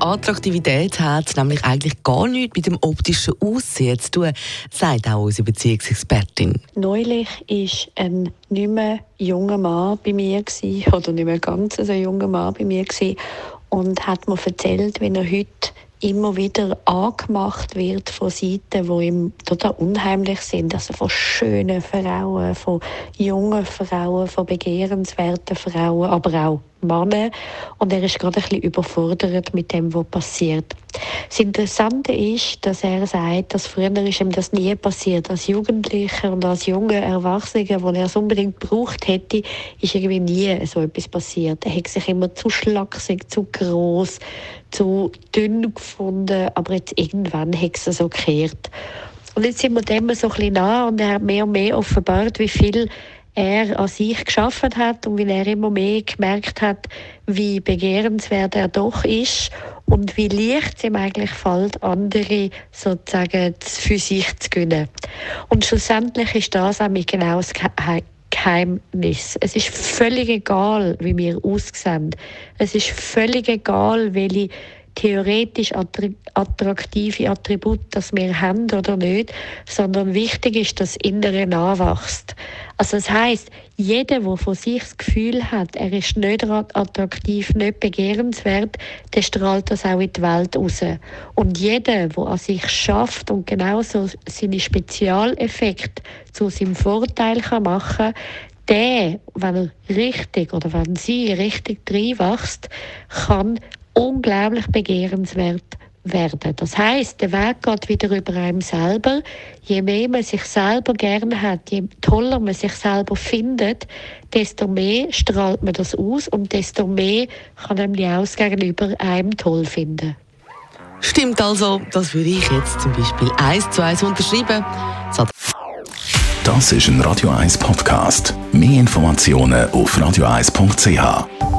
Weil Attraktivität hat nämlich eigentlich gar nichts mit dem optischen Aussehen zu tun, sagt auch unsere Beziehungsexpertin. Neulich war ein nicht mehr junger Mann bei mir, gewesen, oder nicht mehr ganz so junger Mann bei mir, gewesen, und hat mir erzählt, wie er heute immer wieder angemacht wird von Seiten, die ihm total unheimlich sind. Also von schönen Frauen, von jungen Frauen, von begehrenswerten Frauen, aber auch Männer. Und er ist gerade ein überfordert mit dem, was passiert. Das Interessante ist, dass er sagt, dass früher ist ihm das nie passiert. Als Jugendlicher und als junger Erwachsener, wo er es unbedingt gebraucht hätte, ist irgendwie nie so etwas passiert. Er hat sich immer zu schlaksig, zu groß, zu dünn gefunden, aber jetzt irgendwann hat es so gekehrt. Und jetzt sind wir dem so ein bisschen nah und er hat mehr und mehr offenbart, wie viel er an sich geschaffen hat und wie er immer mehr gemerkt hat, wie begehrenswert er doch ist und wie leicht es ihm eigentlich fällt, andere sozusagen für sich zu gewinnen. Und schlussendlich ist das auch genau das Geheimnis. Es ist völlig egal, wie wir aussehen. Es ist völlig egal, welche theoretisch attraktive Attribut, das wir haben oder nicht, sondern wichtig ist, dass das Innere nachwächst. Also das heißt, jeder, der von sich das Gefühl hat, er ist nicht attraktiv, nicht begehrenswert, der strahlt das auch in die Welt raus. Und jeder, der an sich schafft und genauso seine Spezialeffekte zu seinem Vorteil kann machen der, wenn er richtig oder wenn sie richtig reinwächst, kann unglaublich begehrenswert werden. Das heißt, der Weg geht wieder über einem selber. Je mehr man sich selber gerne hat, je toller man sich selber findet, desto mehr strahlt man das aus und desto mehr kann man die aus gegenüber einem toll finden. Stimmt also, das würde ich jetzt zum Beispiel eins zu eins unterschreiben. Das ist ein Radio 1 Podcast. Mehr Informationen auf radio1.ch.